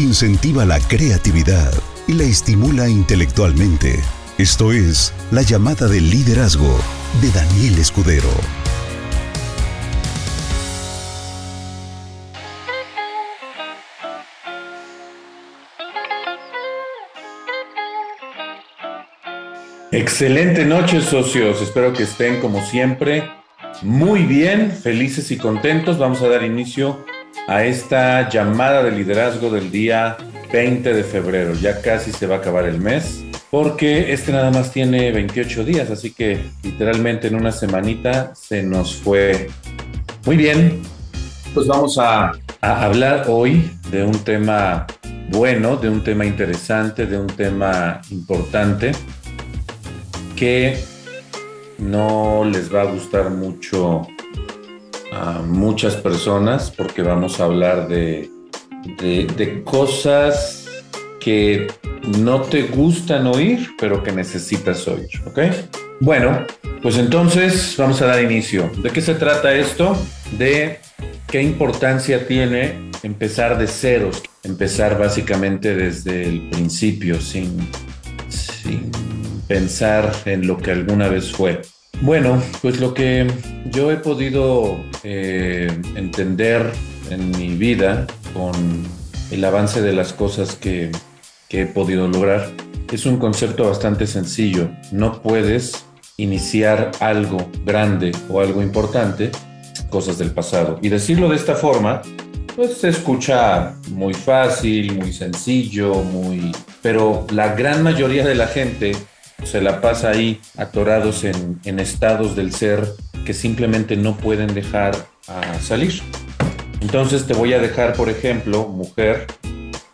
incentiva la creatividad y la estimula intelectualmente. Esto es La llamada del liderazgo de Daniel Escudero. Excelente noche, socios. Espero que estén como siempre muy bien, felices y contentos. Vamos a dar inicio a esta llamada de liderazgo del día 20 de febrero. Ya casi se va a acabar el mes, porque este nada más tiene 28 días, así que literalmente en una semanita se nos fue. Muy bien, pues vamos a, a hablar hoy de un tema bueno, de un tema interesante, de un tema importante que no les va a gustar mucho a muchas personas porque vamos a hablar de, de, cosas que no te gustan oír, pero que necesitas oír, ¿ok? Bueno, pues entonces vamos a dar inicio. ¿De qué se trata esto? De qué importancia tiene empezar de ceros, empezar básicamente desde el principio, sin, sin pensar en lo que alguna vez fue. Bueno, pues lo que yo he podido eh, entender en mi vida con el avance de las cosas que, que he podido lograr es un concepto bastante sencillo. No puedes iniciar algo grande o algo importante, cosas del pasado. Y decirlo de esta forma, pues se escucha muy fácil, muy sencillo, muy... Pero la gran mayoría de la gente se la pasa ahí atorados en, estados del ser que simplemente no pueden dejar salir. Entonces te voy a dejar, por ejemplo, mujer,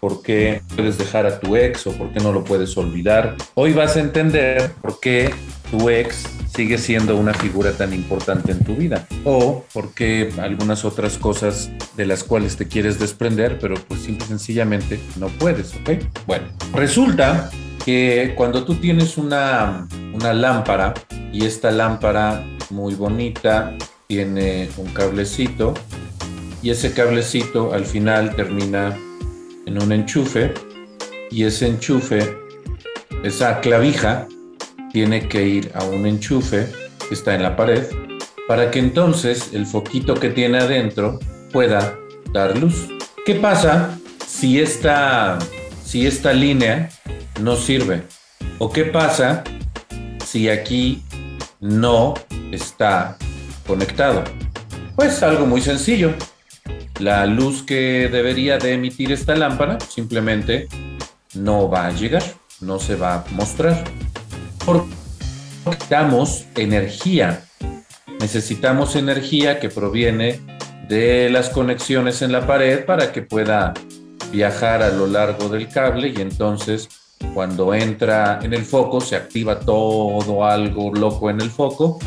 por qué puedes dejar a tu ex o por qué no lo puedes olvidar. Hoy vas a entender por qué tu ex sigue siendo una figura tan importante en tu vida o por qué algunas otras cosas de las cuales te quieres desprender, pero pues simple y sencillamente no puedes, ¿ok? Bueno, resulta que cuando tú tienes una, una lámpara y esta lámpara muy bonita tiene un cablecito y ese cablecito al final termina en un enchufe y ese enchufe, esa clavija, tiene que ir a un enchufe que está en la pared para que entonces el foquito que tiene adentro pueda dar luz. ¿Qué pasa si esta, si esta línea no sirve. ¿O qué pasa si aquí no está conectado? Pues algo muy sencillo. La luz que debería de emitir esta lámpara simplemente no va a llegar, no se va a mostrar. Porque necesitamos energía. Necesitamos energía que proviene de las conexiones en la pared para que pueda viajar a lo largo del cable y entonces cuando entra en el foco se activa todo algo loco en el foco.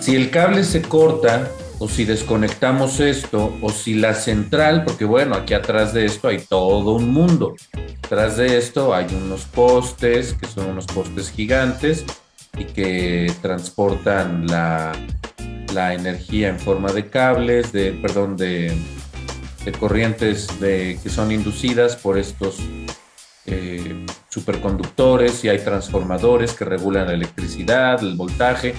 Si el cable se corta o si desconectamos esto o si la central, porque bueno, aquí atrás de esto hay todo un mundo. Atrás de esto hay unos postes que son unos postes gigantes y que transportan la, energía en forma de cables, de, perdón, de, de corrientes de, que son inducidas por estos eh, superconductores y hay transformadores que regulan la electricidad, el voltaje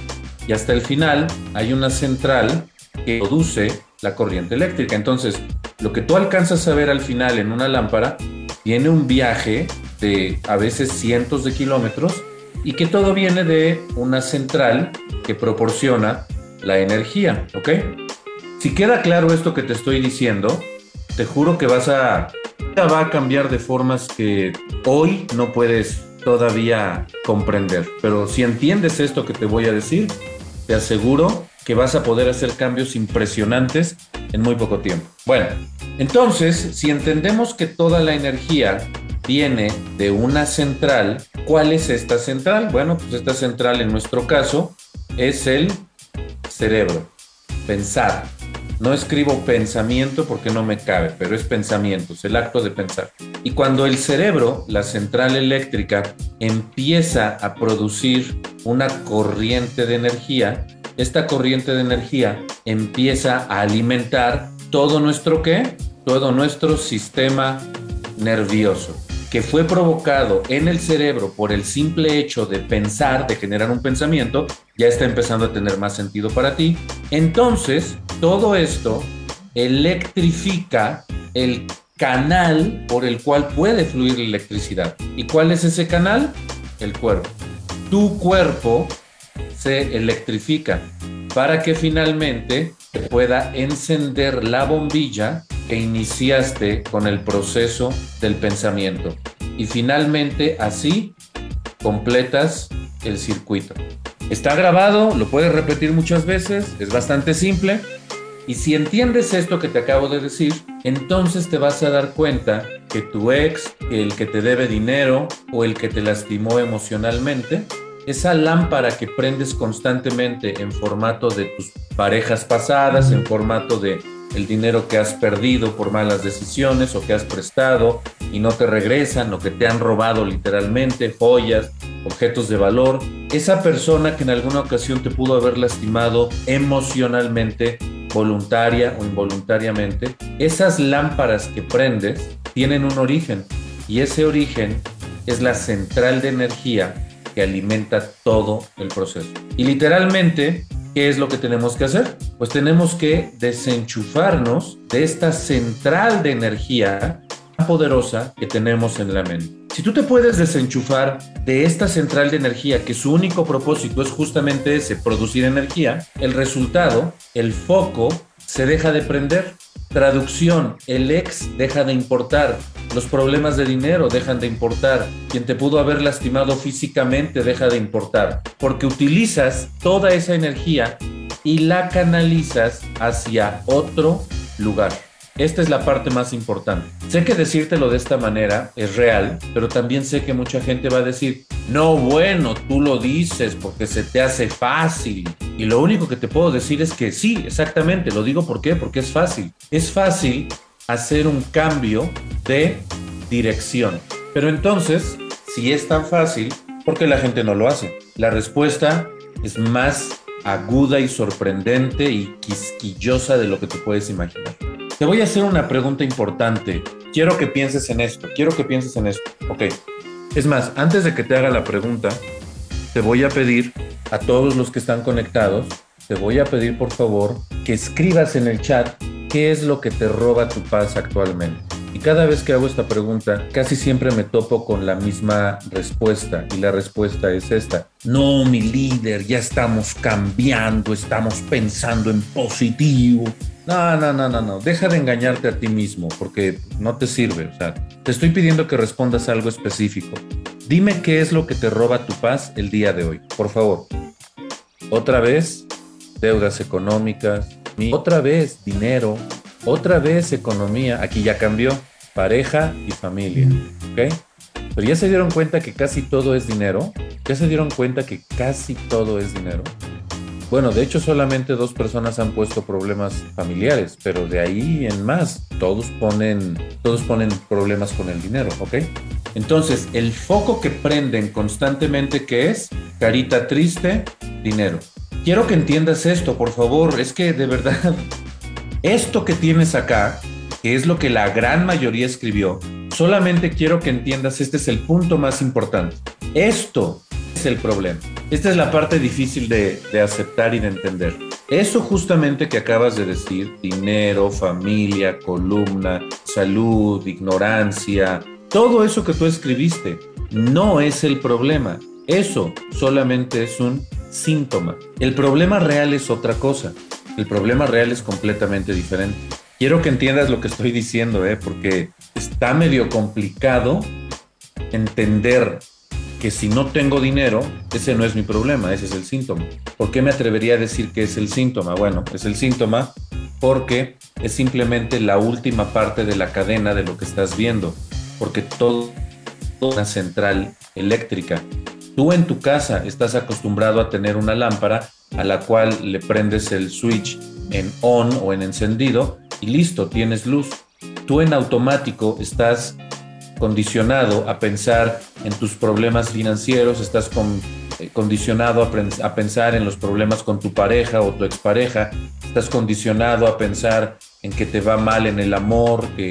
y hasta el final hay una central que produce la corriente eléctrica. Entonces, lo que tú alcanzas a ver al final en una lámpara tiene un viaje de a veces cientos de kilómetros y que todo viene de una central que proporciona la energía, ¿ok? Si queda claro esto que te estoy diciendo, te juro que vas a va a cambiar de formas que hoy no puedes todavía comprender. Pero si entiendes esto que te voy a decir, te aseguro que vas a poder hacer cambios impresionantes en muy poco tiempo. Bueno, entonces, si entendemos que toda la energía viene de una central, ¿cuál es esta central? Bueno, pues esta central en nuestro caso es el cerebro, pensar. No escribo pensamiento porque no me cabe, pero es pensamiento, es el acto de pensar. Y cuando el cerebro, la central eléctrica, empieza a producir una corriente de energía, esta corriente de energía empieza a alimentar todo nuestro qué? Todo nuestro sistema nervioso que fue provocado en el cerebro por el simple hecho de pensar, de generar un pensamiento, ya está empezando a tener más sentido para ti. Entonces, todo esto electrifica el canal por el cual puede fluir la electricidad. ¿Y cuál es ese canal? El cuerpo. Tu cuerpo se electrifica para que finalmente pueda encender la bombilla que iniciaste con el proceso del pensamiento. Y finalmente así completas el circuito. Está grabado, lo puedes repetir muchas veces, es bastante simple. Y si entiendes esto que te acabo de decir, entonces te vas a dar cuenta que tu ex, el que te debe dinero o el que te lastimó emocionalmente, esa lámpara que prendes constantemente en formato de tus parejas pasadas, en formato de el dinero que has perdido por malas decisiones o que has prestado y no te regresan o que te han robado literalmente, joyas, objetos de valor. Esa persona que en alguna ocasión te pudo haber lastimado emocionalmente, voluntaria o involuntariamente, esas lámparas que prendes tienen un origen y ese origen es la central de energía que alimenta todo el proceso. Y literalmente ¿qué es lo que tenemos que hacer? Pues tenemos que desenchufarnos de esta central de energía poderosa que tenemos en la mente. Si tú te puedes desenchufar de esta central de energía, que su único propósito es justamente ese, producir energía, el resultado, el foco, se deja de prender. Traducción, el ex deja de importar, los problemas de dinero dejan de importar. Quien te pudo haber lastimado físicamente deja de importar. Porque utilizas toda esa energía y la canalizas hacia otro lugar. Esta es la parte más importante. Sé que decírtelo de esta manera es real, pero también sé que mucha gente va a decir, no, bueno, tú lo dices porque se te hace fácil. Y lo único que te puedo decir es que sí, exactamente, lo digo por qué, porque es fácil. Es fácil hacer un cambio de dirección. Pero entonces, si es tan fácil, ¿por qué la gente no lo hace? La respuesta es más aguda y sorprendente y quisquillosa de lo que te puedes imaginar. Te voy a hacer una pregunta importante. Quiero que pienses en esto. Quiero que pienses en esto. Ok. Es más, antes de que te haga la pregunta, te voy a pedir a todos los que están conectados, te voy a pedir por favor que escribas en el chat ¿qué es lo que te roba tu paz actualmente? Y cada vez que hago esta pregunta, casi siempre me topo con la misma respuesta. Y la respuesta es esta. No, mi líder, ya estamos cambiando, estamos pensando en positivo. No, no, no, no, no. Deja de engañarte a ti mismo porque no te sirve. O sea, te estoy pidiendo que respondas algo específico. Dime qué es lo que te roba tu paz el día de hoy, por favor. Otra vez, deudas económicas, otra vez dinero, otra vez economía, aquí ya cambió, pareja y familia, ¿ok? Pero ya se dieron cuenta que casi todo es dinero, ya se dieron cuenta que casi todo es dinero. Bueno, de hecho solamente dos personas han puesto problemas familiares, pero de ahí en más todos ponen, todos ponen problemas con el dinero, ¿ok? Entonces, el foco que prenden constantemente que es carita triste, dinero. Quiero que entiendas esto, por favor. Es que de verdad, esto que tienes acá, que es lo que la gran mayoría escribió, solamente quiero que entiendas, este es el punto más importante. Esto es el problema. Esta es la parte difícil de, aceptar y de entender. Eso justamente que acabas de decir, dinero, familia, columna, salud, ignorancia, todo eso que tú escribiste, no es el problema. Eso solamente es un síntoma. El problema real es otra cosa. El problema real es completamente diferente. Quiero que entiendas lo que estoy diciendo, ¿eh? porque está medio complicado entender que si no tengo dinero, ese no es mi problema, ese es el síntoma. ¿Por qué me atrevería a decir que es el síntoma? Bueno, es el síntoma porque es simplemente la última parte de la cadena de lo que estás viendo, porque todo una central eléctrica Tú en tu casa estás acostumbrado a tener una lámpara a la cual le prendes el switch en on o en encendido y listo, tienes luz. Tú en automático estás condicionado a pensar en tus problemas financieros, estás eh, condicionado a, pensar en los problemas con tu pareja o tu expareja, estás condicionado a pensar en que te va mal en el amor, que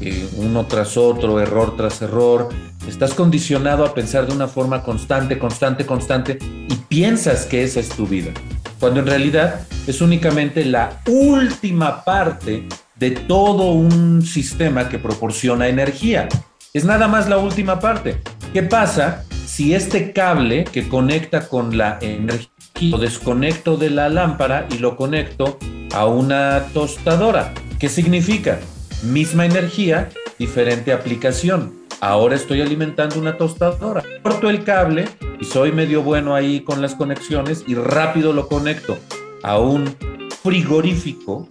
eh, uno tras otro, error tras error. Estás condicionado a pensar de una forma constante, constante, constante y piensas que esa es tu vida, cuando en realidad es únicamente la última parte de todo un sistema que proporciona energía. Es nada más la última parte. ¿Qué pasa si este cable que conecta con la energía lo desconecto de la lámpara y lo conecto a una tostadora? ¿Qué significa? Misma energía, diferente aplicación. Ahora estoy alimentando una tostadora. Corto el cable y soy medio bueno ahí con las conexiones y rápido lo conecto a un frigorífico,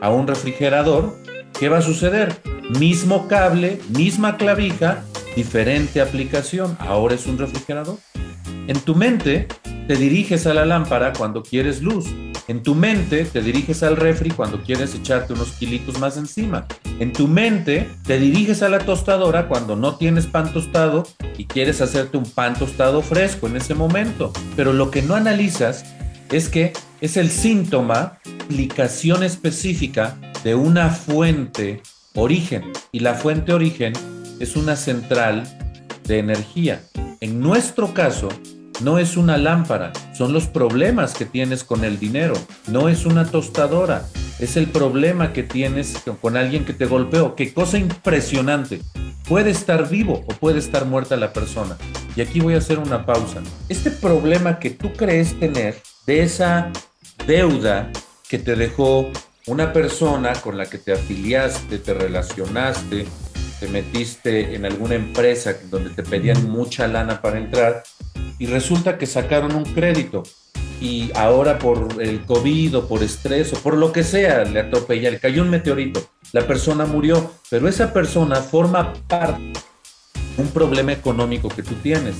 a un refrigerador. ¿Qué va a suceder? Mismo cable, misma clavija, diferente aplicación. Ahora es un refrigerador. En tu mente te diriges a la lámpara cuando quieres luz. En tu mente te diriges al refri cuando quieres echarte unos kilitos más encima. En tu mente te diriges a la tostadora cuando no tienes pan tostado y quieres hacerte un pan tostado fresco en ese momento. Pero lo que no analizas es que es el síntoma, aplicación específica de una fuente origen. Y la fuente origen es una central de energía. En nuestro caso, no es una lámpara, son los problemas que tienes con el dinero, no es una tostadora, es el problema que tienes con alguien que te golpeó. Qué cosa impresionante. Puede estar vivo o puede estar muerta la persona. Y aquí voy a hacer una pausa. Este problema que tú crees tener de esa deuda que te dejó una persona con la que te afiliaste, te relacionaste, te metiste en alguna empresa donde te pedían mucha lana para entrar y resulta que sacaron un crédito y ahora por el COVID o por estrés o por lo que sea le atropella, le cayó un meteorito, la persona murió, pero esa persona forma parte de un problema económico que tú tienes.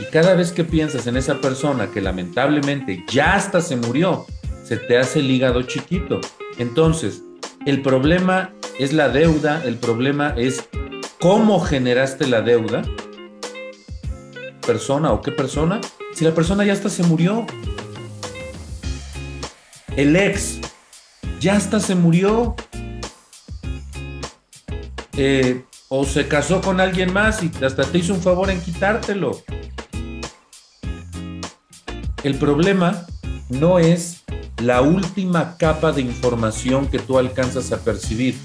Y cada vez que piensas en esa persona que lamentablemente ya hasta se murió, se te hace el hígado chiquito. Entonces, el problema es la deuda, el problema es cómo generaste la deuda persona o qué persona si la persona ya hasta se murió? El ex ya hasta se murió. Eh, o se casó con alguien más y hasta te hizo un favor en quitártelo. El problema no es la última capa de información que tú alcanzas a percibir.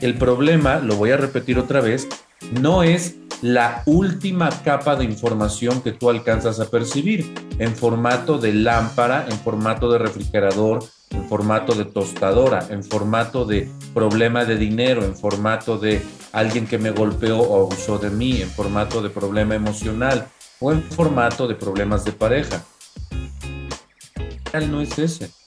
El problema, lo voy a repetir otra vez, no es la última capa de información que tú alcanzas a percibir en formato de lámpara, en formato de refrigerador, en formato de tostadora, en formato de problema de dinero, en formato de alguien que me golpeó o abusó de mí, en formato de problema emocional o en formato de problemas de pareja. No es ese.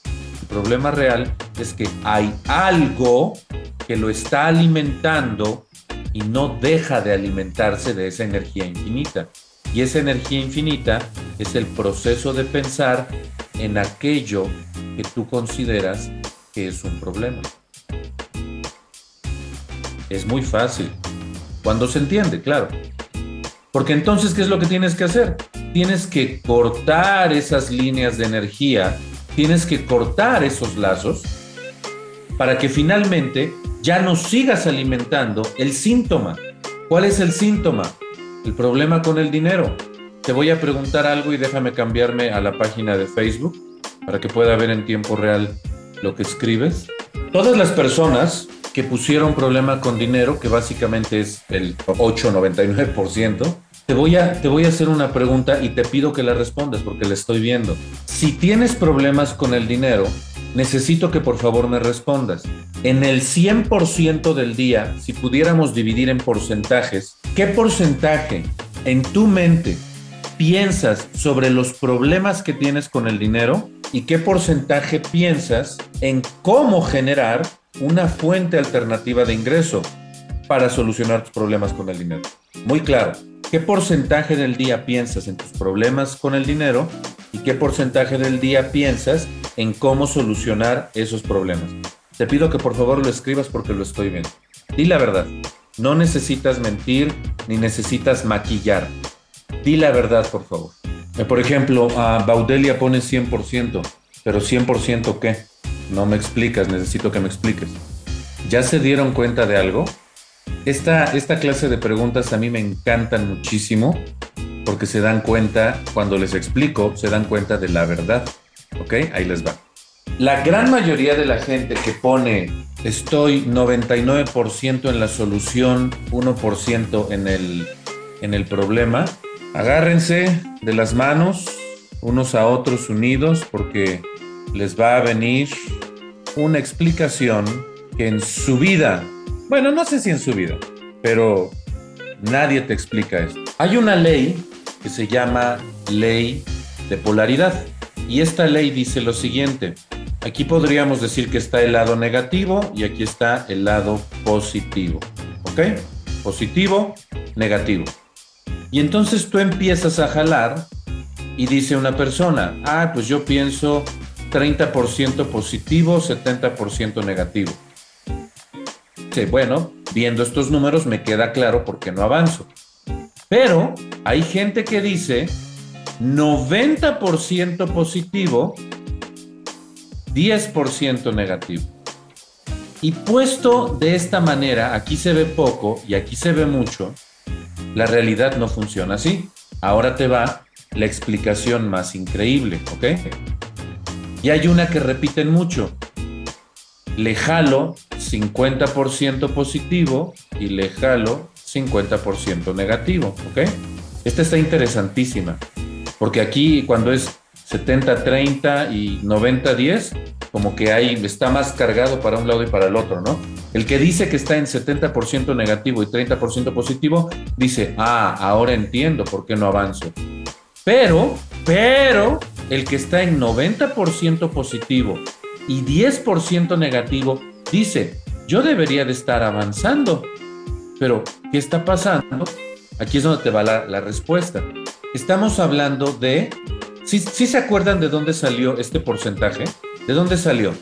Problema real es que hay algo que lo está alimentando y no deja de alimentarse de esa energía infinita. Y esa energía infinita es el proceso de pensar en aquello que tú consideras que es un problema. Es muy fácil. Cuando se entiende, claro. Porque entonces, ¿qué es lo que tienes que hacer? Tienes que cortar esas líneas de energía, tienes que cortar esos lazos para que finalmente ya no sigas alimentando el síntoma. ¿Cuál es el síntoma? El problema con el dinero. Te voy a preguntar algo y déjame cambiarme a la página de Facebook para que pueda ver en tiempo real lo que escribes. Todas las personas que pusieron problema con dinero, que básicamente es el 8-99%, te voy, a, te voy a hacer una pregunta y te pido que la respondas porque la estoy viendo. Si tienes problemas con el dinero, necesito que por favor me respondas. En el 100% del día, si pudiéramos dividir en porcentajes, ¿qué porcentaje en tu mente piensas sobre los problemas que tienes con el dinero y qué porcentaje piensas en cómo generar una fuente alternativa de ingreso para solucionar tus problemas con el dinero? Muy claro. ¿Qué porcentaje del día piensas en tus problemas con el dinero y qué porcentaje del día piensas en cómo solucionar esos problemas? Te pido que por favor lo escribas porque lo estoy viendo. Di la verdad. No necesitas mentir ni necesitas maquillar. Di la verdad, por favor. Eh, por ejemplo, a Baudelia pone 100%, pero 100% qué? No me explicas, necesito que me expliques. ¿Ya se dieron cuenta de algo? Esta, esta clase de preguntas a mí me encantan muchísimo porque se dan cuenta, cuando les explico, se dan cuenta de la verdad. ¿Ok? Ahí les va. La gran mayoría de la gente que pone estoy 99% en la solución, 1% en el, en el problema, agárrense de las manos unos a otros unidos porque les va a venir una explicación que en su vida, bueno, no sé si en su vida, pero nadie te explica esto. Hay una ley que se llama ley de polaridad y esta ley dice lo siguiente. Aquí podríamos decir que está el lado negativo y aquí está el lado positivo. ¿Ok? Positivo, negativo. Y entonces tú empiezas a jalar y dice una persona, ah, pues yo pienso 30% positivo, 70% negativo. Bueno, viendo estos números me queda claro por qué no avanzo. Pero hay gente que dice 90% positivo, 10% negativo. Y puesto de esta manera, aquí se ve poco y aquí se ve mucho, la realidad no funciona así. Ahora te va la explicación más increíble, ¿ok? Y hay una que repiten mucho. Le jalo 50% positivo y le jalo 50% negativo, ¿ok? Esta está interesantísima, porque aquí cuando es 70-30 y 90-10, como que ahí está más cargado para un lado y para el otro, ¿no? El que dice que está en 70% negativo y 30% positivo, dice, ah, ahora entiendo por qué no avanzo. Pero, pero, el que está en 90% positivo y 10% negativo, dice, yo debería de estar avanzando. Pero, ¿qué está pasando? Aquí es donde te va la, respuesta. Estamos hablando de... ¿Sí, ¿Sí se acuerdan de dónde salió este porcentaje? ¿De dónde salió?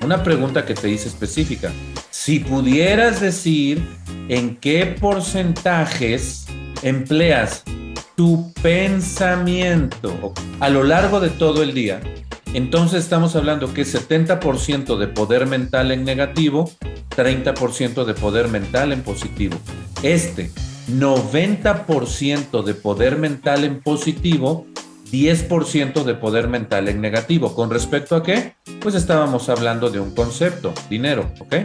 Una pregunta que te hice específica. Si pudieras decir en qué porcentajes empleas tu pensamiento a lo largo de todo el día, entonces estamos hablando que 70% de poder mental en negativo, 30% de poder mental en positivo. Este 90% de poder mental en positivo, 10% de poder mental en negativo. ¿Con respecto a qué? Pues estábamos hablando de un concepto, dinero, ¿ok?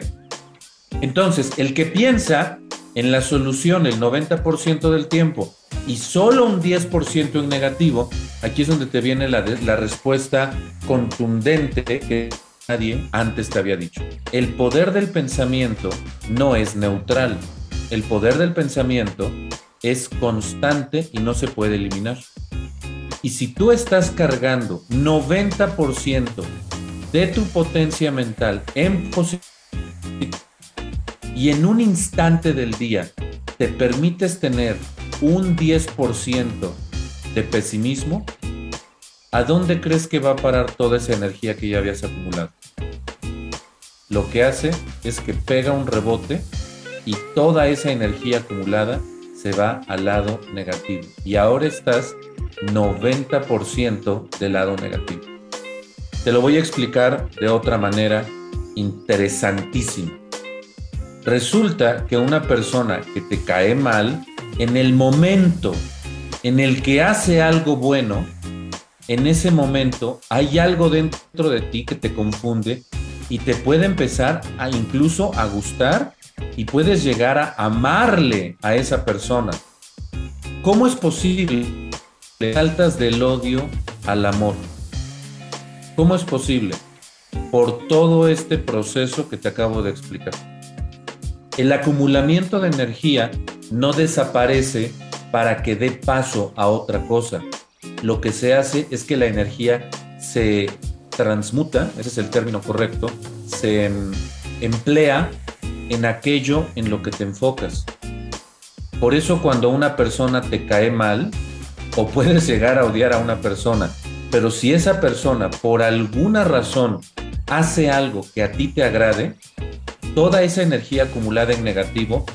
Entonces, el que piensa en la solución el 90% del tiempo y solo un 10% en negativo, aquí es donde te viene la, la respuesta contundente que nadie antes te había dicho. El poder del pensamiento no es neutral. El poder del pensamiento es constante y no se puede eliminar. Y si tú estás cargando 90% de tu potencia mental en positivo y en un instante del día te permites tener un 10% de pesimismo, ¿a dónde crees que va a parar toda esa energía que ya habías acumulado? Lo que hace es que pega un rebote y toda esa energía acumulada se va al lado negativo. Y ahora estás 90% del lado negativo. Te lo voy a explicar de otra manera interesantísima. Resulta que una persona que te cae mal, en el momento en el que hace algo bueno, en ese momento hay algo dentro de ti que te confunde y te puede empezar a incluso a gustar y puedes llegar a amarle a esa persona. ¿Cómo es posible que saltas del odio al amor? ¿Cómo es posible? Por todo este proceso que te acabo de explicar. El acumulamiento de energía no desaparece para que dé paso a otra cosa. Lo que se hace es que la energía se transmuta, ese es el término correcto, se em, emplea en aquello en lo que te enfocas. Por eso cuando una persona te cae mal, o puedes llegar a odiar a una persona, pero si esa persona por alguna razón hace algo que a ti te agrade, toda esa energía acumulada en negativo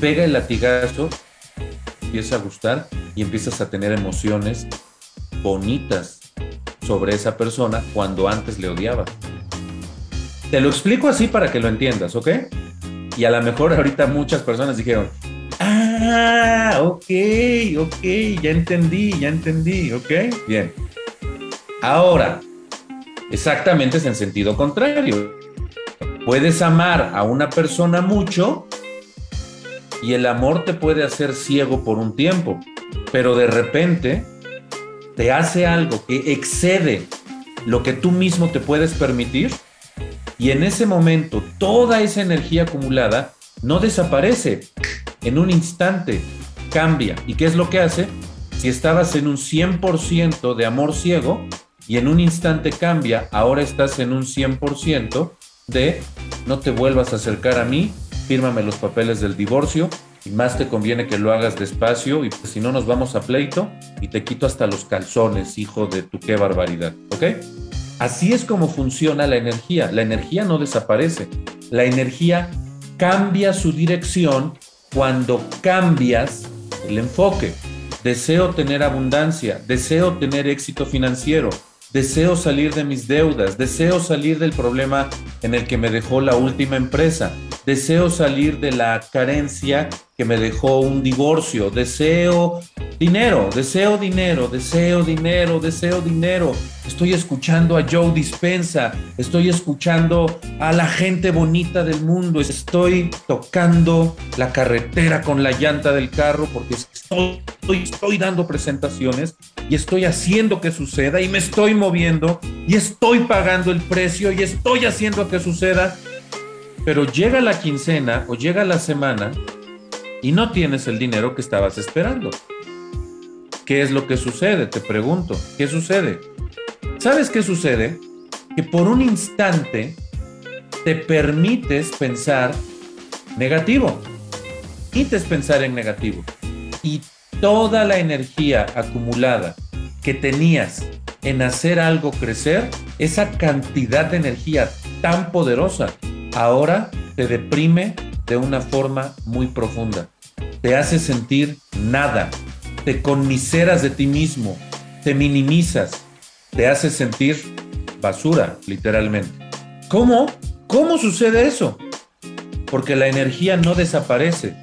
pega el latigazo, empieza a gustar y empiezas a tener emociones bonitas sobre esa persona cuando antes le odiabas. Te lo explico así para que lo entiendas, ¿ok? Y a lo mejor ahorita muchas personas dijeron, ah, ok, ok, ya entendí, ya entendí, ok, bien. Ahora, exactamente es en sentido contrario. Puedes amar a una persona mucho y el amor te puede hacer ciego por un tiempo, pero de repente te hace algo que excede lo que tú mismo te puedes permitir y en ese momento toda esa energía acumulada no desaparece en un instante, cambia. ¿Y qué es lo que hace? Si estabas en un 100% de amor ciego y en un instante cambia, ahora estás en un 100% de no te vuelvas a acercar a mí, fírmame los papeles del divorcio y más te conviene que lo hagas despacio y pues si no nos vamos a pleito y te quito hasta los calzones, hijo de tu qué barbaridad, ¿ok? Así es como funciona la energía. La energía no desaparece. La energía cambia su dirección cuando cambias el enfoque. Deseo tener abundancia, deseo tener éxito financiero, deseo salir de mis deudas, deseo salir del problema en el que me dejó la última empresa, deseo salir de la carencia que me dejó un divorcio, deseo dinero, deseo dinero, deseo dinero, deseo dinero. Estoy escuchando a Joe Dispensa, estoy escuchando a la gente bonita del mundo, estoy tocando la carretera con la llanta del carro porque estoy, estoy dando presentaciones y estoy haciendo que suceda y me estoy moviendo y estoy pagando el precio y estoy haciendo que suceda pero llega la quincena o llega la semana y no tienes el dinero que estabas esperando. ¿Qué es lo que sucede? Te pregunto, ¿qué sucede? ¿Sabes qué sucede? Que por un instante te permites pensar negativo. Permites pensar en negativo. Y toda la energía acumulada que tenías en hacer algo crecer, esa cantidad de energía tan poderosa, ahora te deprime de una forma muy profunda. Te hace sentir nada, te conmiseras de ti mismo, te minimizas, te hace sentir basura, literalmente. ¿Cómo? ¿Cómo sucede eso? Porque la energía no desaparece,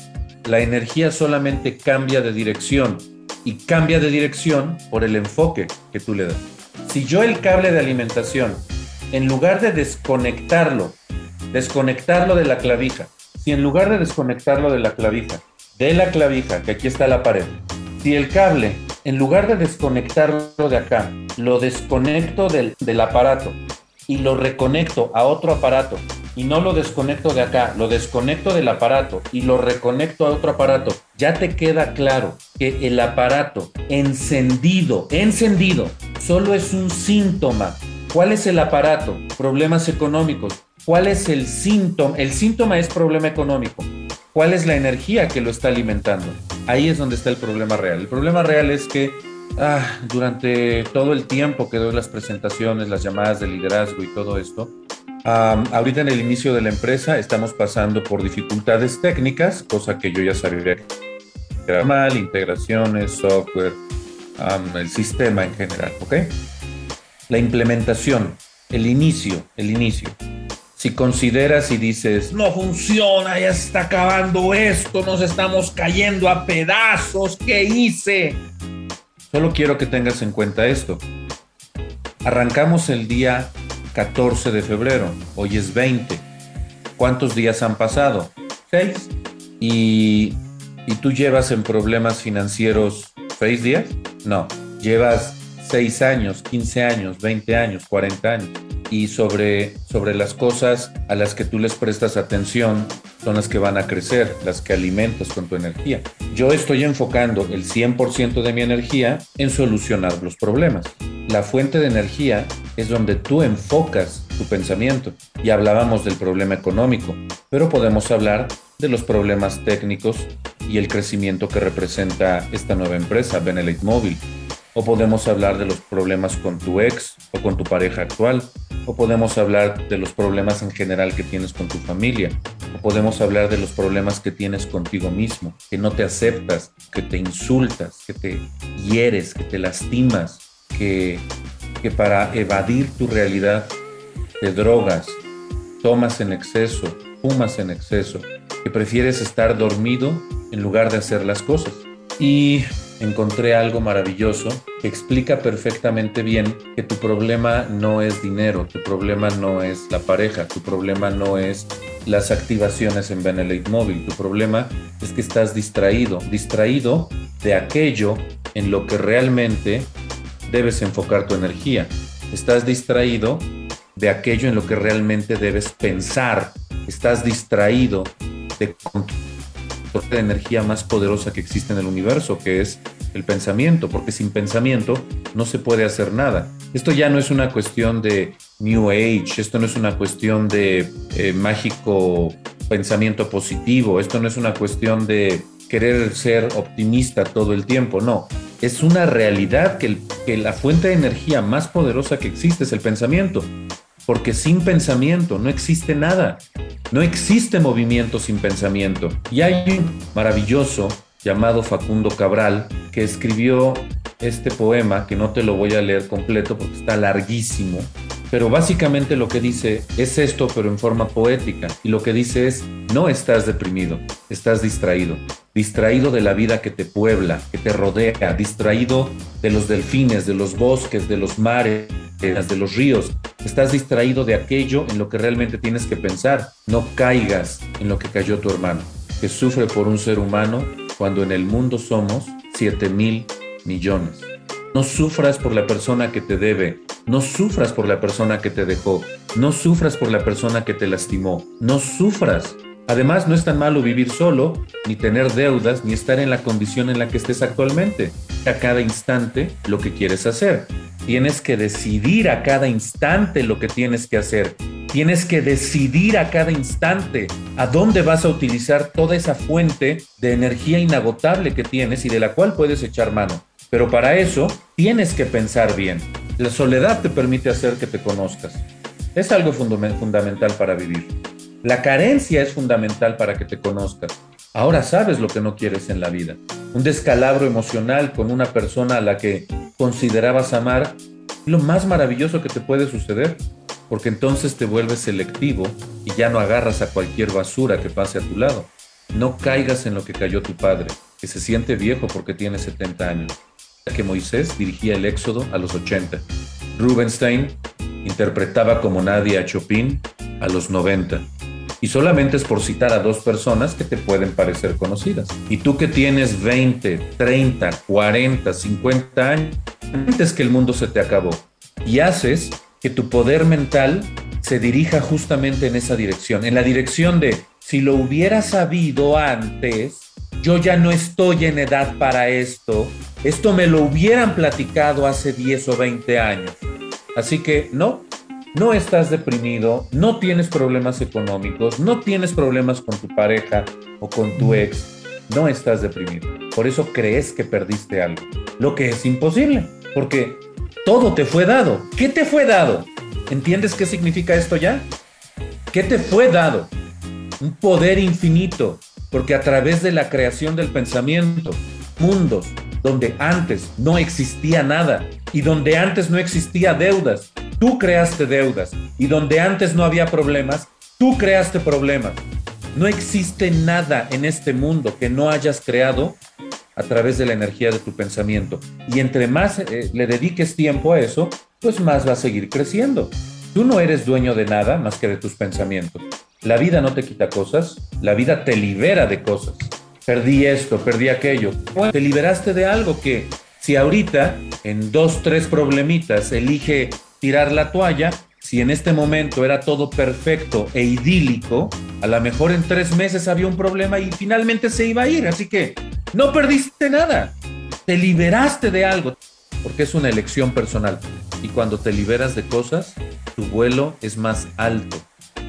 la energía solamente cambia de dirección y cambia de dirección por el enfoque que tú le das. Si yo el cable de alimentación, en lugar de desconectarlo desconectarlo de la clavija. Si en lugar de desconectarlo de la clavija, de la clavija, que aquí está la pared, si el cable, en lugar de desconectarlo de acá, lo desconecto del, del aparato y lo reconecto a otro aparato y no lo desconecto de acá, lo desconecto del aparato y lo reconecto a otro aparato, ya te queda claro que el aparato encendido, encendido, solo es un síntoma. ¿Cuál es el aparato? Problemas económicos. ¿Cuál es el síntoma? El síntoma es problema económico. ¿Cuál es la energía que lo está alimentando? Ahí es donde está el problema real. El problema real es que ah, durante todo el tiempo que doy las presentaciones, las llamadas de liderazgo y todo esto, ahorita en el inicio de la empresa estamos pasando por dificultades técnicas, cosa que yo ya sabía que era mal, integraciones, software, el sistema en general, ¿ok? La implementación, el inicio, el inicio si consideras y dices, no funciona, ya se está acabando esto, nos estamos cayendo a pedazos, ¿qué hice? Solo quiero que tengas en cuenta esto. Arrancamos el día 14 de febrero, hoy es 20. ¿Cuántos días han pasado? Seis. ¿Y, y tú llevas en problemas financieros seis días? No, llevas seis años, 15 años, 20 años, 40 años y sobre, sobre las cosas a las que tú les prestas atención son las que van a crecer, las que alimentas con tu energía. Yo estoy enfocando el 100% de mi energía en solucionar los problemas. La fuente de energía es donde tú enfocas tu pensamiento. Y hablábamos del problema económico, pero podemos hablar de los problemas técnicos y el crecimiento que representa esta nueva empresa, Benelite Mobile. O podemos hablar de los problemas con tu ex o con tu pareja actual o podemos hablar de los problemas en general que tienes con tu familia, o podemos hablar de los problemas que tienes contigo mismo, que no te aceptas, que te insultas, que te hieres, que te lastimas, que, que para evadir tu realidad te drogas, tomas en exceso, fumas en exceso, que prefieres estar dormido en lugar de hacer las cosas. Y encontré algo maravilloso que explica perfectamente bien que tu problema no es dinero, tu problema no es la pareja, tu problema no es las activaciones en Benelete Móvil, tu problema es que estás distraído, distraído de aquello en lo que realmente debes enfocar tu energía. Estás distraído de aquello en lo que realmente debes pensar. Estás distraído de la energía más poderosa que existe en el universo, que es el pensamiento, porque sin pensamiento no se puede hacer nada. Esto ya no es una cuestión de New Age, esto no es una cuestión de eh, mágico pensamiento positivo, esto no es una cuestión de querer ser optimista todo el tiempo, no. Es una realidad que la fuente de energía más poderosa que existe es el pensamiento, porque sin pensamiento no existe nada. No existe movimiento sin pensamiento. Y hay un maravilloso llamado Facundo Cabral que escribió este poema, que no te lo voy a leer completo porque está larguísimo, pero básicamente lo que dice es esto, pero en forma poética. Y lo que dice es, no estás deprimido, estás distraído. Distraído de la vida que te puebla, que te rodea, distraído de los delfines, de los bosques, de los mares, de los ríos. Estás distraído de aquello en lo que realmente tienes que pensar. No caigas en lo que cayó tu hermano, que sufre por un ser humano cuando en el mundo somos 7 mil millones. No sufras por la persona que te debe, no sufras por la persona que te dejó, no sufras por la persona que te lastimó, no sufras. Además, no es tan malo vivir solo, ni tener deudas, ni estar en la condición en la que estés actualmente. A cada instante lo que quieres hacer. Tienes que decidir a cada instante lo que tienes que hacer. Tienes que decidir a cada instante a dónde vas a utilizar toda esa fuente de energía inagotable que tienes y de la cual puedes echar mano. Pero para eso tienes que pensar bien. La soledad te permite hacer que te conozcas. Es algo fundamental para vivir. La carencia es fundamental para que te conozcas. Ahora sabes lo que no quieres en la vida. Un descalabro emocional con una persona a la que considerabas amar, lo más maravilloso que te puede suceder, porque entonces te vuelves selectivo y ya no agarras a cualquier basura que pase a tu lado. No caigas en lo que cayó tu padre, que se siente viejo porque tiene 70 años. Que Moisés dirigía el Éxodo a los 80. Rubenstein interpretaba como nadie a Chopin a los 90 y solamente es por citar a dos personas que te pueden parecer conocidas. Y tú que tienes 20, 30, 40, 50 años, antes que el mundo se te acabó y haces que tu poder mental se dirija justamente en esa dirección, en la dirección de si lo hubiera sabido antes, yo ya no estoy en edad para esto, esto me lo hubieran platicado hace 10 o 20 años. Así que no, no estás deprimido, no tienes problemas económicos, no tienes problemas con tu pareja o con tu ex, no estás deprimido. Por eso crees que perdiste algo, lo que es imposible, porque todo te fue dado. ¿Qué te fue dado? ¿Entiendes qué significa esto ya? ¿Qué te fue dado? Un poder infinito, porque a través de la creación del pensamiento, mundos donde antes no existía nada y donde antes no existía deudas, Tú creaste deudas y donde antes no había problemas, tú creaste problemas. No existe nada en este mundo que no hayas creado a través de la energía de tu pensamiento. Y entre más eh, le dediques tiempo a eso, pues más va a seguir creciendo. Tú no eres dueño de nada más que de tus pensamientos. La vida no te quita cosas, la vida te libera de cosas. Perdí esto, perdí aquello. te liberaste de algo que si ahorita en dos, tres problemitas elige tirar la toalla. Si en este momento era todo perfecto e idílico, a lo mejor en tres meses había un problema y finalmente se iba a ir. Así que no perdiste nada. Te liberaste de algo, porque es una elección personal. Y cuando te liberas de cosas, tu vuelo es más alto,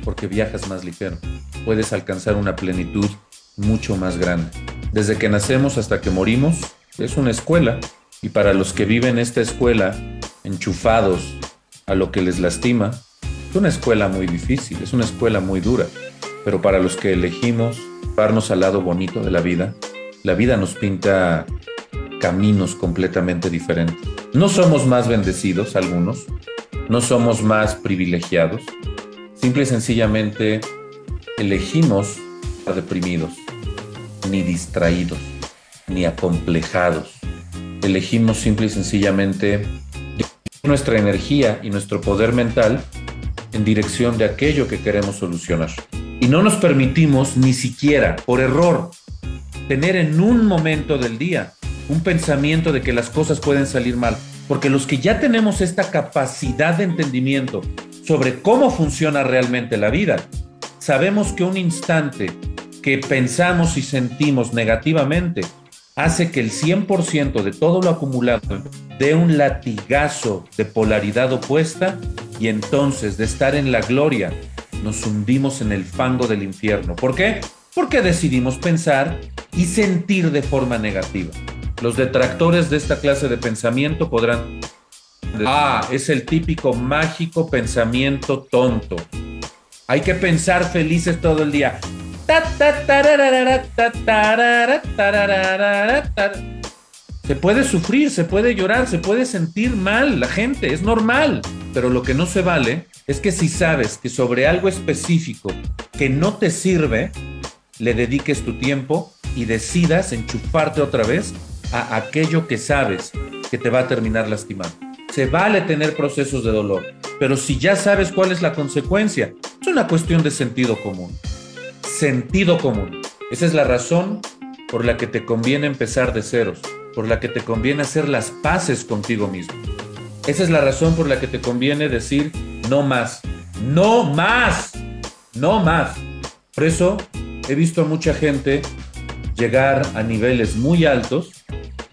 porque viajas más ligero. Puedes alcanzar una plenitud mucho más grande. Desde que nacemos hasta que morimos, es una escuela. Y para los que viven esta escuela enchufados a lo que les lastima, es una escuela muy difícil, es una escuela muy dura, pero para los que elegimos darnos al lado bonito de la vida, la vida nos pinta caminos completamente diferentes. No somos más bendecidos algunos, no somos más privilegiados, simple y sencillamente elegimos estar deprimidos, ni distraídos, ni acomplejados. Elegimos simple y sencillamente nuestra energía y nuestro poder mental en dirección de aquello que queremos solucionar. Y no nos permitimos ni siquiera, por error, tener en un momento del día un pensamiento de que las cosas pueden salir mal. Porque los que ya tenemos esta capacidad de entendimiento sobre cómo funciona realmente la vida, sabemos que un instante que pensamos y sentimos negativamente hace que el 100% de todo lo acumulado dé un latigazo de polaridad opuesta y entonces de estar en la gloria nos hundimos en el fango del infierno. ¿Por qué? Porque decidimos pensar y sentir de forma negativa. Los detractores de esta clase de pensamiento podrán Ah, es el típico mágico pensamiento tonto. Hay que pensar felices todo el día. Se puede sufrir, se puede llorar, se puede sentir mal la gente, es normal. Pero lo que no se vale es que si sabes que sobre algo específico que no te sirve, le dediques tu tiempo y decidas enchufarte otra vez a aquello que sabes que te va a terminar lastimando. Se vale tener procesos de dolor, pero si ya sabes cuál es la consecuencia, es una cuestión de sentido común sentido común. Esa es la razón por la que te conviene empezar de ceros, por la que te conviene hacer las paces contigo mismo. Esa es la razón por la que te conviene decir no más, no más, no más. Por eso he visto a mucha gente llegar a niveles muy altos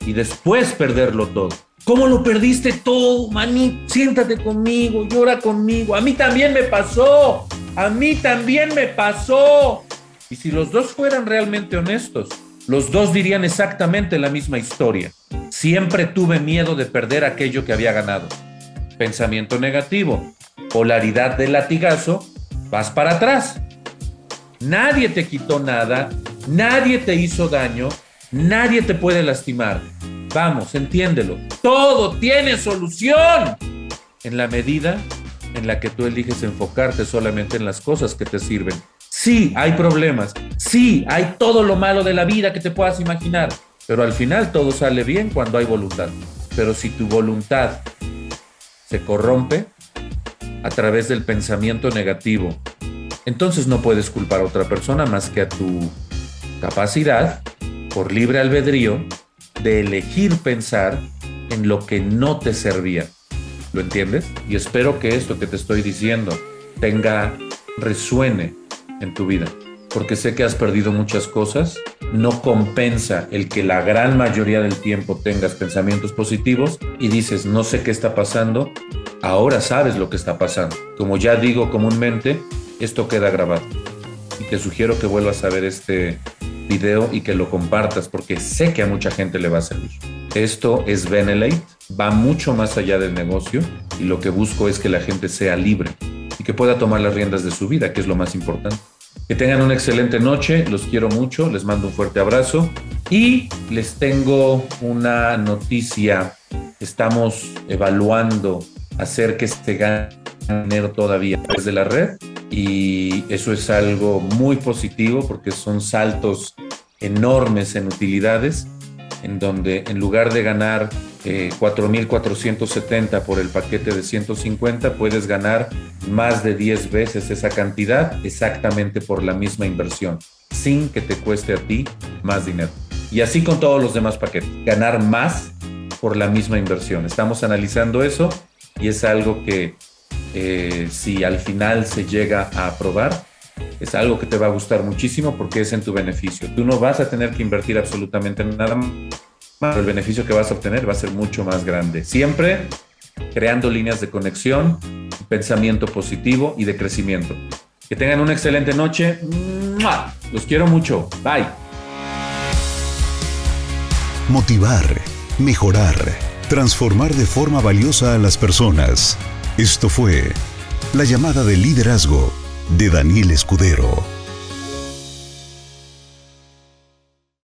y después perderlo todo. ¿Cómo lo perdiste todo, maní? Siéntate conmigo, llora conmigo. A mí también me pasó. A mí también me pasó. Y si los dos fueran realmente honestos, los dos dirían exactamente la misma historia. Siempre tuve miedo de perder aquello que había ganado. Pensamiento negativo, polaridad del latigazo, vas para atrás. Nadie te quitó nada, nadie te hizo daño, nadie te puede lastimar. Vamos, entiéndelo. Todo tiene solución en la medida en la que tú eliges enfocarte solamente en las cosas que te sirven Sí, hay problemas. Sí, hay todo lo malo de la vida que te puedas imaginar. Pero al final todo sale bien cuando hay voluntad. Pero si tu voluntad se corrompe a través del pensamiento negativo, entonces no puedes culpar a otra persona más que a tu capacidad, por libre albedrío, de elegir pensar en lo que no te servía. ¿Lo entiendes? Y espero que esto que te estoy diciendo tenga, resuene en tu vida, porque sé que has perdido muchas cosas, no compensa el que la gran mayoría del tiempo tengas pensamientos positivos y dices, no sé qué está pasando, ahora sabes lo que está pasando. Como ya digo comúnmente, esto queda grabado. Y te sugiero que vuelvas a ver este video y que lo compartas porque sé que a mucha gente le va a servir. Esto es Benelate, va mucho más allá del negocio y lo que busco es que la gente sea libre que pueda tomar las riendas de su vida, que es lo más importante. Que tengan una excelente noche, los quiero mucho, les mando un fuerte abrazo y les tengo una noticia. Estamos evaluando hacer que este gane dinero todavía desde la red y eso es algo muy positivo porque son saltos enormes en utilidades en donde en lugar de ganar 4.470 eh, por el paquete de 150, puedes ganar más de 10 veces esa cantidad exactamente por la misma inversión, sin que te cueste a ti más dinero. Y así con todos los demás paquetes, ganar más por la misma inversión. Estamos analizando eso y es algo que eh, si al final se llega a aprobar, es algo que te va a gustar muchísimo porque es en tu beneficio. Tú no vas a tener que invertir absolutamente nada el beneficio que vas a obtener va a ser mucho más grande. Siempre creando líneas de conexión, pensamiento positivo y de crecimiento. Que tengan una excelente noche. Los quiero mucho. Bye. Motivar, mejorar, transformar de forma valiosa a las personas. Esto fue la llamada de liderazgo de Daniel Escudero.